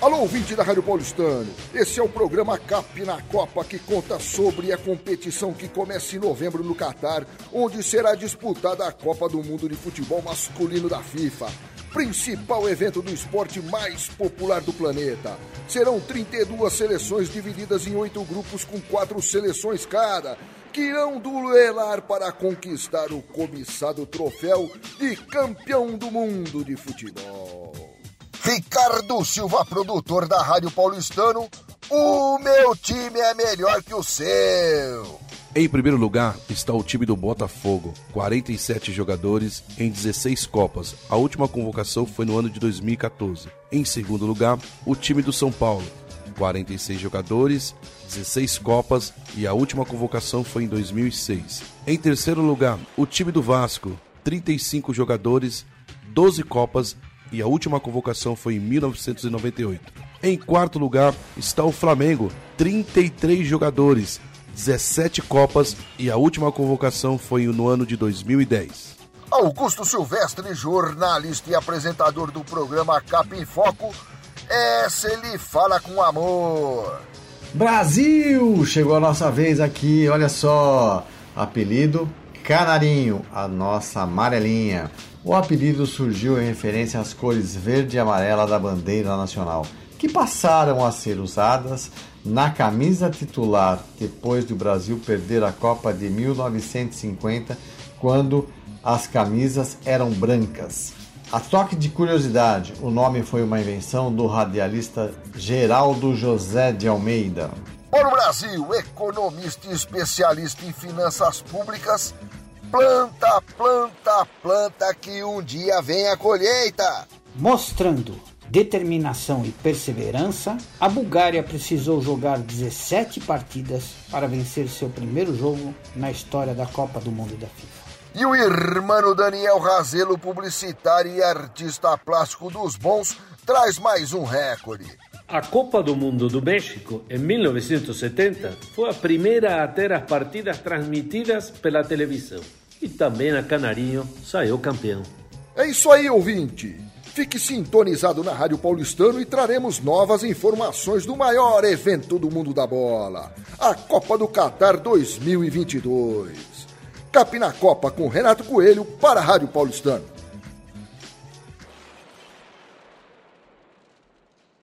Alô, ouvinte da Rádio Paulistano. Esse é o programa CAP na Copa que conta sobre a competição que começa em novembro no Catar, onde será disputada a Copa do Mundo de Futebol Masculino da FIFA. Principal evento do esporte mais popular do planeta. Serão 32 seleções divididas em oito grupos com quatro seleções cada que irão duelar para conquistar o cobiçado troféu de campeão do mundo de futebol. Ricardo Silva, produtor da Rádio Paulistano, o meu time é melhor que o seu. Em primeiro lugar está o time do Botafogo, 47 jogadores em 16 Copas. A última convocação foi no ano de 2014. Em segundo lugar, o time do São Paulo, 46 jogadores, 16 Copas e a última convocação foi em 2006. Em terceiro lugar, o time do Vasco, 35 jogadores, 12 Copas e a última convocação foi em 1998. Em quarto lugar está o Flamengo, 33 jogadores, 17 Copas e a última convocação foi no ano de 2010. Augusto Silvestre, jornalista e apresentador do programa Cap em Foco, essa ele fala com amor. Brasil! Chegou a nossa vez aqui, olha só. Apelido Canarinho, a nossa amarelinha. O apelido surgiu em referência às cores verde e amarela da bandeira nacional, que passaram a ser usadas na camisa titular depois do Brasil perder a Copa de 1950, quando as camisas eram brancas. A toque de curiosidade, o nome foi uma invenção do radialista Geraldo José de Almeida. Para o Brasil, economista e especialista em finanças públicas, planta, planta, planta que um dia vem a colheita. Mostrando determinação e perseverança, a Bulgária precisou jogar 17 partidas para vencer seu primeiro jogo na história da Copa do Mundo da FIFA. E o irmão Daniel Razelo, publicitário e artista plástico dos bons, traz mais um recorde. A Copa do Mundo do México, em 1970, foi a primeira a ter as partidas transmitidas pela televisão. E também a Canarinho saiu campeão. É isso aí, ouvinte! Fique sintonizado na Rádio Paulistano e traremos novas informações do maior evento do mundo da bola, a Copa do Catar 2022. Cap na Copa com Renato Coelho para a Rádio Paulistano.